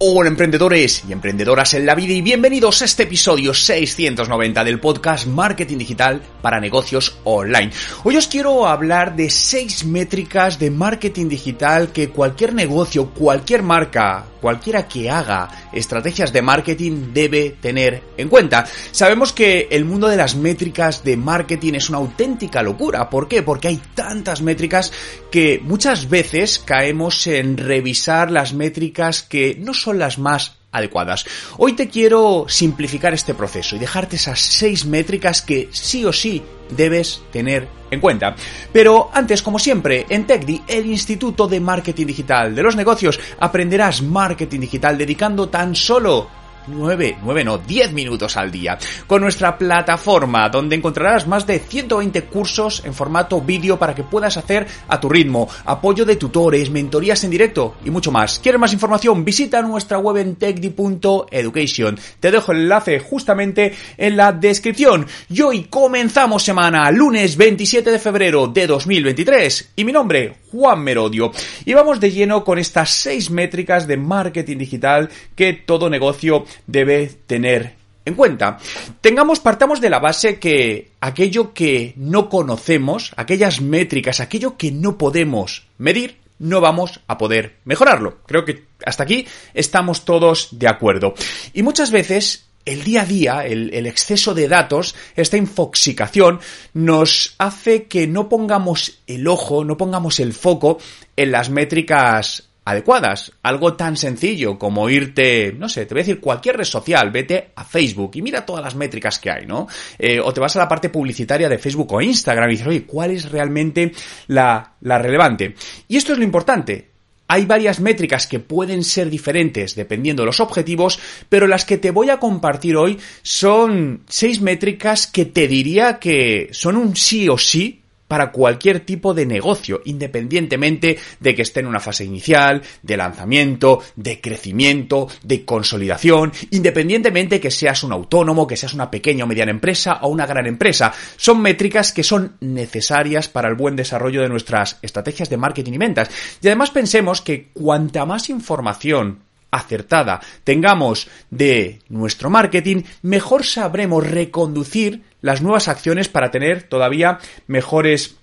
Hola emprendedores y emprendedoras en la vida y bienvenidos a este episodio 690 del podcast Marketing Digital para Negocios Online. Hoy os quiero hablar de seis métricas de marketing digital que cualquier negocio, cualquier marca, cualquiera que haga estrategias de marketing debe tener en cuenta. Sabemos que el mundo de las métricas de marketing es una auténtica locura. ¿Por qué? Porque hay tantas métricas que muchas veces caemos en revisar las métricas que no son las más adecuadas. Hoy te quiero simplificar este proceso y dejarte esas seis métricas que sí o sí debes tener en cuenta. Pero antes, como siempre, en TechDi, el Instituto de Marketing Digital de los Negocios, aprenderás marketing digital dedicando tan solo 9, 9 no, 10 minutos al día, con nuestra plataforma donde encontrarás más de 120 cursos en formato vídeo para que puedas hacer a tu ritmo, apoyo de tutores, mentorías en directo y mucho más. ¿Quieres más información? Visita nuestra web en techdi.education. Te dejo el enlace justamente en la descripción. Y hoy comenzamos semana, lunes 27 de febrero de 2023 y mi nombre, Juan Merodio. Y vamos de lleno con estas 6 métricas de marketing digital que todo negocio debe tener en cuenta. Tengamos, partamos de la base que aquello que no conocemos, aquellas métricas, aquello que no podemos medir, no vamos a poder mejorarlo. Creo que hasta aquí estamos todos de acuerdo. Y muchas veces el día a día, el, el, exceso de datos, esta infoxicación, nos hace que no pongamos el ojo, no pongamos el foco en las métricas adecuadas. Algo tan sencillo como irte, no sé, te voy a decir cualquier red social, vete a Facebook y mira todas las métricas que hay, ¿no? Eh, o te vas a la parte publicitaria de Facebook o Instagram y dices, oye, ¿cuál es realmente la, la relevante? Y esto es lo importante. Hay varias métricas que pueden ser diferentes dependiendo de los objetivos, pero las que te voy a compartir hoy son seis métricas que te diría que son un sí o sí para cualquier tipo de negocio, independientemente de que esté en una fase inicial, de lanzamiento, de crecimiento, de consolidación, independientemente que seas un autónomo, que seas una pequeña o mediana empresa o una gran empresa. Son métricas que son necesarias para el buen desarrollo de nuestras estrategias de marketing y ventas. Y además pensemos que cuanta más información acertada tengamos de nuestro marketing, mejor sabremos reconducir las nuevas acciones para tener todavía mejores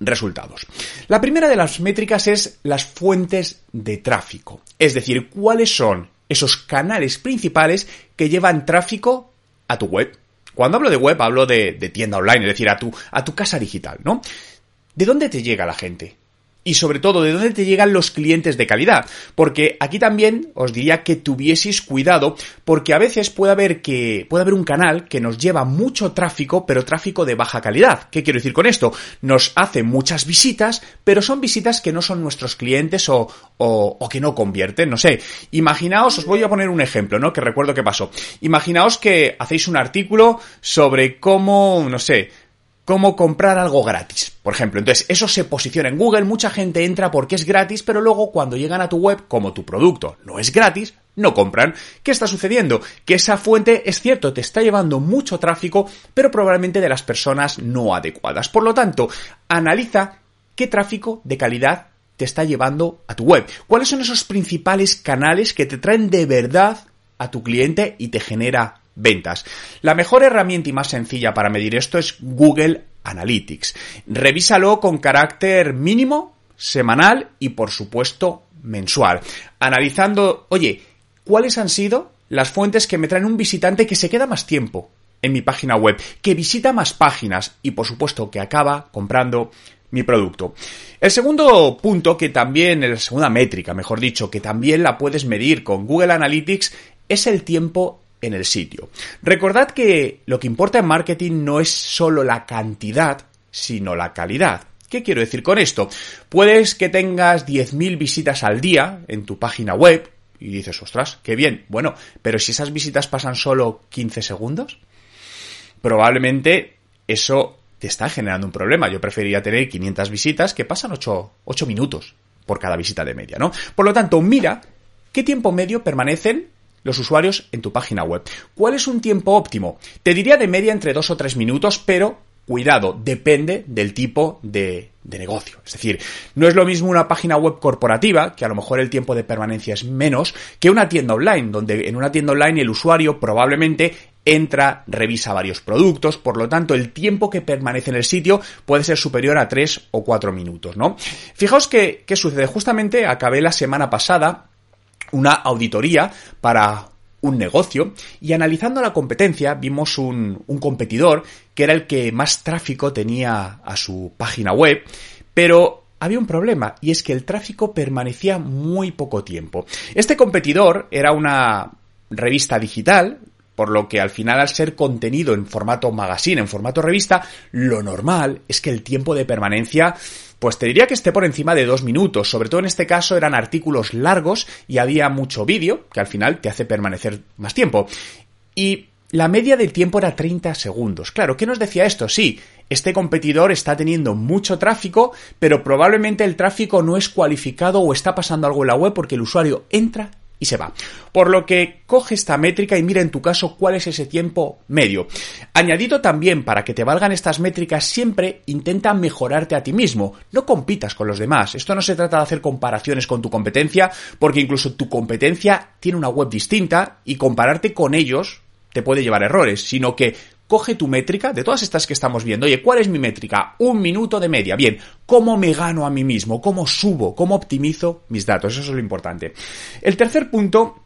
resultados. La primera de las métricas es las fuentes de tráfico, es decir, cuáles son esos canales principales que llevan tráfico a tu web. Cuando hablo de web hablo de, tienda online, es decir, a tu, a tu casa digital, ¿no? ¿De dónde te llega la gente? Y sobre todo de dónde te llegan los clientes de calidad. Porque aquí también os diría que tuvieseis cuidado porque a veces puede haber que puede haber un canal que nos lleva mucho tráfico, pero tráfico de baja calidad. ¿Qué quiero decir con esto? Nos hace muchas visitas, pero son visitas que no son nuestros clientes o, o, o que no convierten, no sé. Imaginaos, os voy a poner un ejemplo, ¿no? Que recuerdo que pasó. Imaginaos que hacéis un artículo sobre cómo, no sé, cómo comprar algo gratis, por ejemplo. Entonces, eso se posiciona en Google, mucha gente entra porque es gratis, pero luego cuando llegan a tu web, como tu producto no es gratis, no compran. ¿Qué está sucediendo? Que esa fuente, es cierto, te está llevando mucho tráfico, pero probablemente de las personas no adecuadas. Por lo tanto, analiza qué tráfico de calidad te está llevando a tu web. ¿Cuáles son esos principales canales que te traen de verdad a tu cliente y te genera ventas. La mejor herramienta y más sencilla para medir esto es Google Analytics. Revísalo con carácter mínimo, semanal y por supuesto mensual. Analizando, oye, ¿cuáles han sido las fuentes que me traen un visitante que se queda más tiempo en mi página web, que visita más páginas y por supuesto que acaba comprando mi producto. El segundo punto que también, la segunda métrica, mejor dicho, que también la puedes medir con Google Analytics es el tiempo en el sitio. Recordad que lo que importa en marketing no es solo la cantidad, sino la calidad. ¿Qué quiero decir con esto? Puedes que tengas 10.000 visitas al día en tu página web Y dices, ostras, qué bien. Bueno, pero si esas visitas pasan solo 15 segundos, probablemente eso te está generando un problema. Yo preferiría tener 500 visitas que pasan 8, 8 minutos por cada visita de media, ¿no? Por lo tanto, mira qué tiempo medio permanecen los usuarios en tu página web. ¿Cuál es un tiempo óptimo? Te diría de media entre 2 o 3 minutos, pero cuidado, depende del tipo de, de, negocio. Es decir, no es lo mismo una página web corporativa, que a lo mejor el tiempo de permanencia es menos, que una tienda online, donde en una tienda online el usuario probablemente entra, revisa varios productos, por lo tanto el tiempo que permanece en el sitio puede ser superior a 3 o 4 minutos, ¿no? Fijaos que, ¿qué sucede? Justamente acabé la semana pasada una auditoría para un negocio y analizando la competencia vimos un, un, competidor que era el que más tráfico tenía a su página web, pero había un problema y es que el tráfico permanecía muy poco tiempo. Este competidor era una revista digital, por lo que al final al ser contenido en formato magazine, en formato revista, lo normal es que el tiempo de permanencia pues te diría que esté por encima de dos minutos. Sobre todo en este caso eran artículos largos y había mucho vídeo, que al final te hace permanecer más tiempo. Y la media del tiempo era 30 segundos. Claro, ¿qué nos decía esto? Sí, este competidor está teniendo mucho tráfico, pero probablemente el tráfico no es cualificado o está pasando algo en la web porque el usuario entra y se va. Por lo que coge esta métrica y mira en tu caso cuál es ese tiempo medio. Añadido también para que te valgan estas métricas, siempre intenta mejorarte a ti mismo. No compitas con los demás. Esto no se trata de hacer comparaciones con tu competencia, porque incluso tu competencia tiene una web distinta y compararte con ellos te puede llevar errores, sino que coge tu métrica, de todas estas que estamos viendo, oye, ¿cuál es mi métrica? Un minuto de media. Bien, ¿cómo me gano a mí mismo? ¿Cómo subo? ¿Cómo optimizo mis datos? Eso es lo importante. El tercer punto,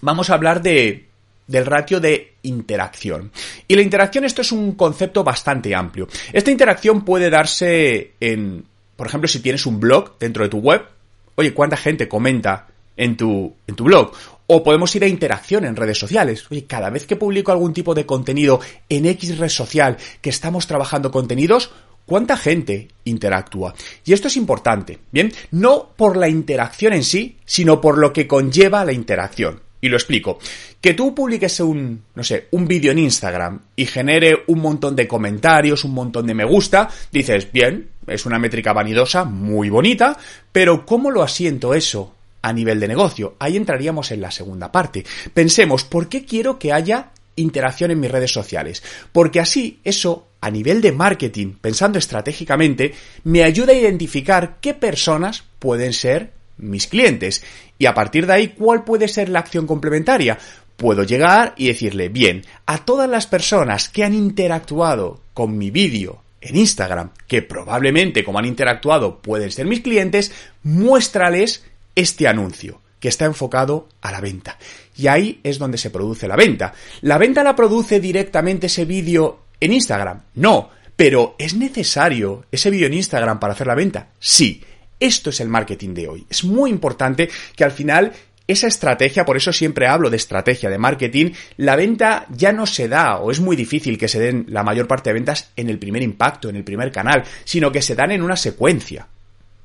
vamos a hablar de, del ratio de interacción. Y la interacción, esto es un concepto bastante amplio. Esta interacción puede darse en, por ejemplo, si tienes un blog dentro de tu web, oye, ¿cuánta gente comenta en tu, en tu blog? O podemos ir a interacción en redes sociales. Oye, cada vez que publico algún tipo de contenido en X red social que estamos trabajando contenidos, ¿cuánta gente interactúa? Y esto es importante, ¿bien? No por la interacción en sí, sino por lo que conlleva la interacción. Y lo explico. Que tú publiques un, no sé, un vídeo en Instagram y genere un montón de comentarios, un montón de me gusta, dices, bien, es una métrica vanidosa, muy bonita, pero ¿cómo lo asiento eso a nivel de negocio. Ahí entraríamos en la segunda parte. Pensemos, ¿por qué quiero que haya interacción en mis redes sociales? Porque así eso, a nivel de marketing, pensando estratégicamente, me ayuda a identificar qué personas pueden ser mis clientes. Y a partir de ahí, ¿cuál puede ser la acción complementaria? Puedo llegar y decirle, bien, a todas las personas que han interactuado con mi vídeo en Instagram, que probablemente como han interactuado pueden ser mis clientes, muéstrales este anuncio que está enfocado a la venta. Y ahí es donde se produce la venta. ¿La venta la produce directamente ese vídeo en Instagram? No, pero ¿es necesario ese vídeo en Instagram para hacer la venta? Sí. Esto es el marketing de hoy. Es muy importante que al final esa estrategia, por eso siempre hablo de estrategia de marketing, la venta ya no se da o es muy difícil que se den la mayor parte de ventas en el primer impacto, en el primer canal, sino que se dan en una secuencia.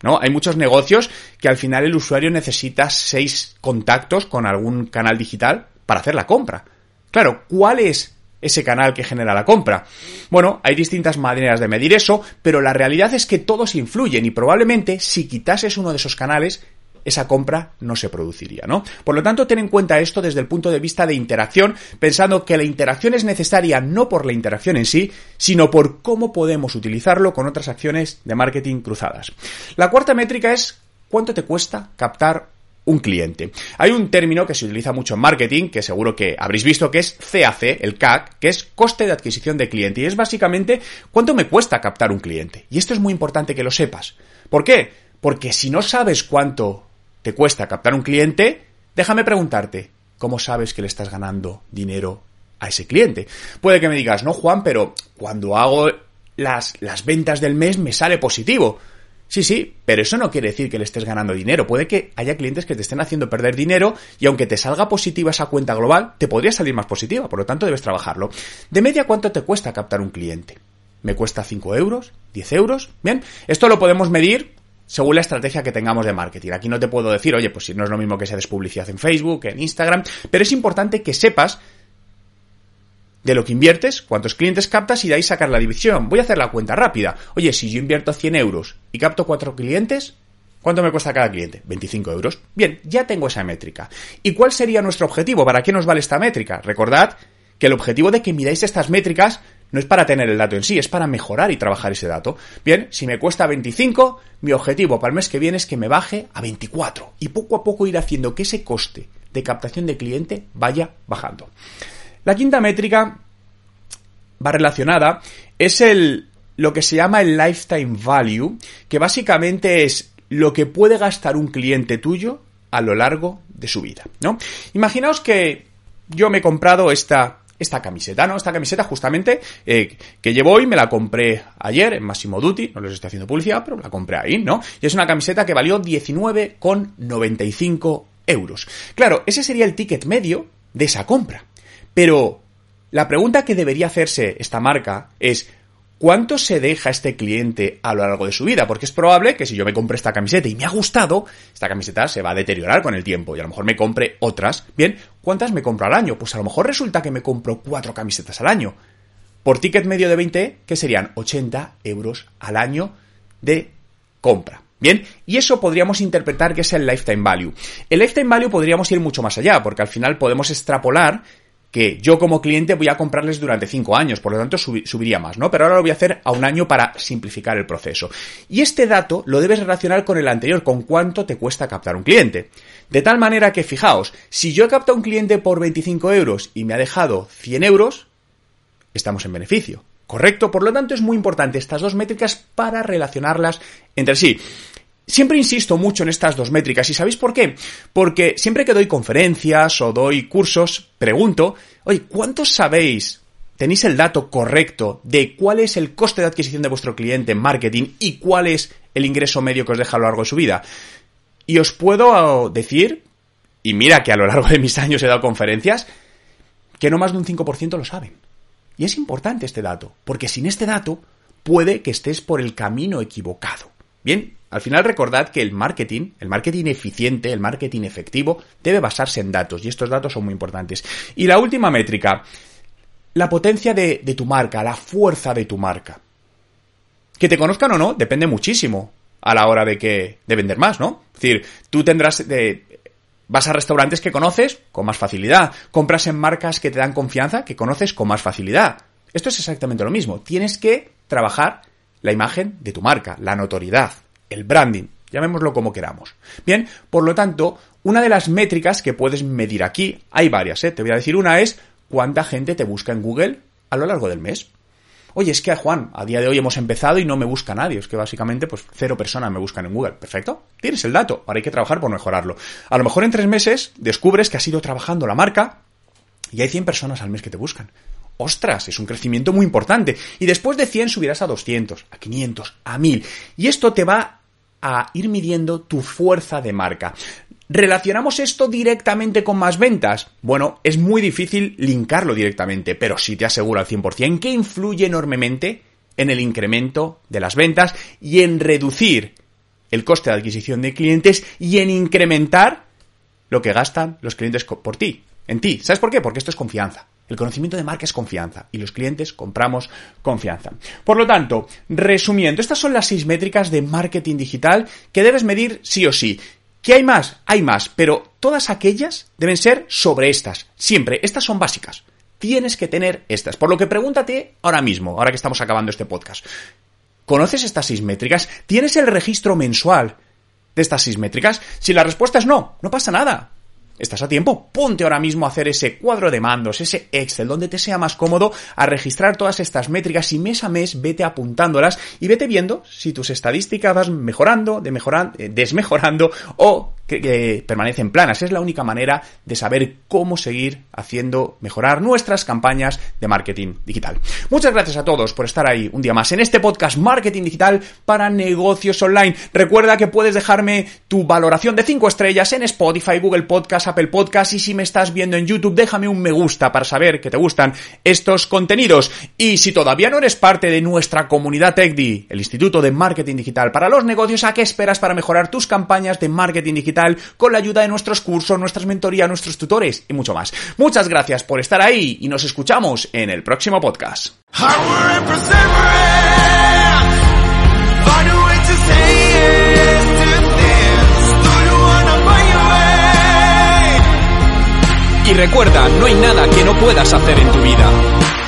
¿No? Hay muchos negocios que al final el usuario necesita seis contactos con algún canal digital para hacer la compra. Claro, ¿cuál es ese canal que genera la compra? Bueno, hay distintas maneras de medir eso, pero la realidad es que todos influyen y probablemente si quitases uno de esos canales, esa compra no se produciría, ¿no? Por lo tanto, ten en cuenta esto desde el punto de vista de interacción, pensando que la interacción es necesaria no por la interacción en sí, sino por cómo podemos utilizarlo con otras acciones de marketing cruzadas. La cuarta métrica es cuánto te cuesta captar un cliente. Hay un término que se utiliza mucho en marketing, que seguro que habréis visto, que es CAC, el CAC, que es coste de adquisición de cliente, y es básicamente cuánto me cuesta captar un cliente. Y esto es muy importante que lo sepas. ¿Por qué? Porque si no sabes cuánto te cuesta captar un cliente, déjame preguntarte, ¿cómo sabes que le estás ganando dinero a ese cliente? Puede que me digas, no Juan, pero cuando hago las, las ventas del mes me sale positivo. Sí, sí, pero eso no quiere decir que le estés ganando dinero. Puede que haya clientes que te estén haciendo perder dinero y aunque te salga positiva esa cuenta global, te podría salir más positiva, por lo tanto debes trabajarlo. De media, ¿cuánto te cuesta captar un cliente? ¿Me cuesta 5 euros? ¿10 euros? Bien, esto lo podemos medir según la estrategia que tengamos de marketing. Aquí no te puedo decir, oye, pues si no es lo mismo que se des publicidad en Facebook, en Instagram, pero es importante que sepas de lo que inviertes, cuántos clientes captas y de ahí sacar la división. Voy a hacer la cuenta rápida. Oye, si yo invierto 100 euros y capto 4 clientes, ¿cuánto me cuesta cada cliente? 25 euros. Bien, ya tengo esa métrica. ¿Y cuál sería nuestro objetivo? ¿Para qué nos vale esta métrica? Recordad que el objetivo de que miráis estas métricas no es para tener el dato en sí, es para mejorar y trabajar ese dato. Bien, si me cuesta 25, mi objetivo para el mes que viene es que me baje a 24 y poco a poco ir haciendo que ese coste de captación de cliente vaya bajando. La quinta métrica va relacionada, es el, lo que se llama el lifetime value, que básicamente es lo que puede gastar un cliente tuyo a lo largo de su vida, ¿no? Imaginaos que yo me he comprado esta, esta camiseta, ¿no? Esta camiseta justamente eh, que llevo hoy, me la compré ayer en Massimo Duty, no les estoy haciendo publicidad, pero la compré ahí, ¿no? Y es una camiseta que valió 19,95 euros. Claro, ese sería el ticket medio de esa compra. Pero la pregunta que debería hacerse esta marca es ¿cuánto se deja este cliente a lo largo de su vida? Porque es probable que si yo me compre esta camiseta y me ha gustado, esta camiseta se va a deteriorar con el tiempo y a lo mejor me compre otras. Bien, ¿cuántas me compro al año? Pues a lo mejor resulta que me compro cuatro camisetas al año. Por ticket medio de 20, que serían 80 euros al año de compra. Bien, y eso podríamos interpretar que es el lifetime value. El lifetime value podríamos ir mucho más allá, porque al final podemos extrapolar que yo como cliente voy a comprarles durante cinco años, por lo tanto subiría más, ¿no? Pero ahora lo voy a hacer a un año para simplificar el proceso. Y este dato lo debes relacionar con el anterior, con cuánto te cuesta captar un cliente. De tal manera que, fijaos, si yo he captado un cliente por 25 euros y me ha dejado 100 euros, estamos en beneficio. ¿Correcto? Por lo tanto, es muy importante estas dos métricas para relacionarlas entre sí. Siempre insisto mucho en estas dos métricas y ¿sabéis por qué? Porque siempre que doy conferencias o doy cursos, pregunto, oye, ¿cuántos sabéis? ¿Tenéis el dato correcto de cuál es el coste de adquisición de vuestro cliente en marketing y cuál es el ingreso medio que os deja a lo largo de su vida? Y os puedo decir, y mira que a lo largo de mis años he dado conferencias, que no más de un 5% lo saben. Y es importante este dato, porque sin este dato puede que estés por el camino equivocado. Bien, al final recordad que el marketing, el marketing eficiente, el marketing efectivo, debe basarse en datos y estos datos son muy importantes. Y la última métrica, la potencia de, tu marca, la fuerza de tu marca. Que te conozcan o no, depende muchísimo a la hora de que de vender más, ¿no? Es decir, tú tendrás de, vas a restaurantes que conoces con más facilidad, compras en marcas que te dan confianza que conoces con más facilidad. Esto es exactamente lo mismo. Tienes que trabajar la imagen de tu marca, la notoriedad, el branding, llamémoslo como queramos. Bien, por lo tanto, una de las métricas que puedes medir aquí, hay varias, ¿eh? te voy a decir una es cuánta gente te busca en Google a lo largo del mes. Oye, es que Juan, a día de hoy hemos empezado y no me busca nadie. Es que básicamente, pues cero personas me buscan en Google. Perfecto. Tienes el dato. Ahora hay que trabajar por mejorarlo. A lo mejor en tres meses descubres que has ido trabajando la marca y hay 100 personas al mes que te buscan ostras, es un crecimiento muy importante. Y después de 100 subirás a 200, a 500, a 1000. Y esto te va a ir midiendo tu fuerza de marca. ¿Relacionamos esto directamente con más ventas? Bueno, es muy difícil linkarlo directamente, pero sí te aseguro al 100% que influye enormemente en el incremento de las ventas y en reducir el coste de adquisición de clientes y en incrementar lo que gastan los clientes por ti, en ti. ¿Sabes por qué? Porque esto es confianza. El conocimiento de marca es confianza y los clientes compramos confianza. Por lo tanto, resumiendo, estas son las seis métricas de marketing digital que debes medir sí o sí. ¿Qué hay más? Hay más, pero todas aquellas deben ser sobre estas. Siempre, estas son básicas. Tienes que tener estas. Por lo que pregúntate ahora mismo, ahora que estamos acabando este podcast. ¿Conoces estas seis métricas? ¿Tienes el registro mensual de estas seis métricas? Si la respuesta es no, no pasa nada estás a tiempo. Ponte ahora mismo a hacer ese cuadro de mandos, ese Excel, donde te sea más cómodo, a registrar todas estas métricas y mes a mes vete apuntándolas y vete viendo si tus estadísticas vas mejorando, de eh, desmejorando o que, permanecen planas. Es la única manera de saber cómo seguir haciendo mejorar nuestras campañas de marketing digital. Muchas gracias a todos por estar ahí un día más en este podcast Marketing Digital para negocios online. Recuerda que puedes dejarme tu valoración de 5 estrellas en Spotify, Google Podcast, Apple Podcast y si me estás viendo en YouTube, déjame un me gusta para saber que te gustan estos contenidos. Y si todavía no eres parte de nuestra comunidad TechDi, el Instituto de Marketing Digital para los Negocios, ¿a qué esperas para mejorar tus campañas de marketing con la ayuda de nuestros cursos, nuestras mentorías, nuestros tutores y mucho más? Muchas gracias por estar ahí y nos escuchamos en el próximo podcast. Y recuerda, no hay nada que no puedas hacer en tu vida.